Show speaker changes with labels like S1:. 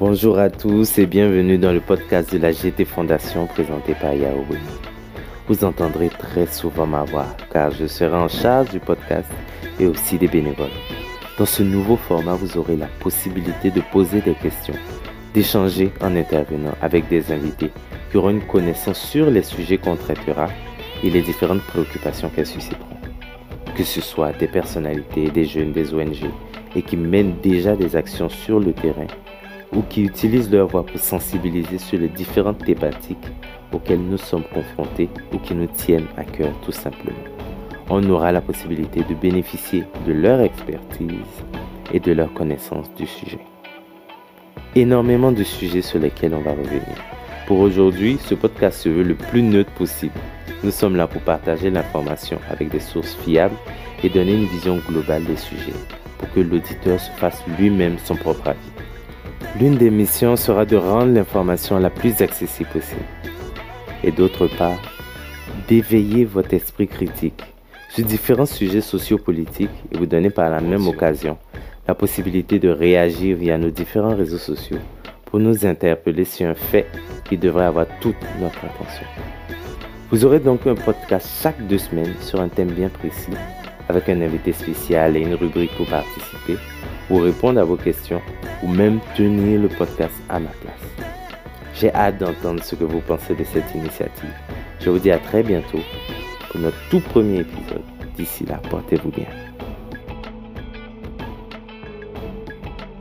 S1: Bonjour à tous et bienvenue dans le podcast de la GT Fondation présenté par Yahweh. Vous entendrez très souvent ma voix car je serai en charge du podcast et aussi des bénévoles. Dans ce nouveau format, vous aurez la possibilité de poser des questions, d'échanger en intervenant avec des invités qui auront une connaissance sur les sujets qu'on traitera et les différentes préoccupations qu'elles susciteront. Que ce soit des personnalités, des jeunes, des ONG et qui mènent déjà des actions sur le terrain ou qui utilisent leur voix pour sensibiliser sur les différentes thématiques auxquelles nous sommes confrontés ou qui nous tiennent à cœur tout simplement. On aura la possibilité de bénéficier de leur expertise et de leur connaissance du sujet. Énormément de sujets sur lesquels on va revenir. Pour aujourd'hui, ce podcast se veut le plus neutre possible. Nous sommes là pour partager l'information avec des sources fiables et donner une vision globale des sujets pour que l'auditeur se fasse lui-même son propre avis. L'une des missions sera de rendre l'information la plus accessible possible. Et d'autre part, d'éveiller votre esprit critique sur différents sujets sociopolitiques et vous donner par la même occasion la possibilité de réagir via nos différents réseaux sociaux pour nous interpeller sur un fait qui devrait avoir toute notre attention. Vous aurez donc un podcast chaque deux semaines sur un thème bien précis, avec un invité spécial et une rubrique pour participer, ou répondre à vos questions, ou même tenir le podcast à ma place. J'ai hâte d'entendre ce que vous pensez de cette initiative. Je vous dis à très bientôt pour notre tout premier épisode. D'ici là, portez-vous bien.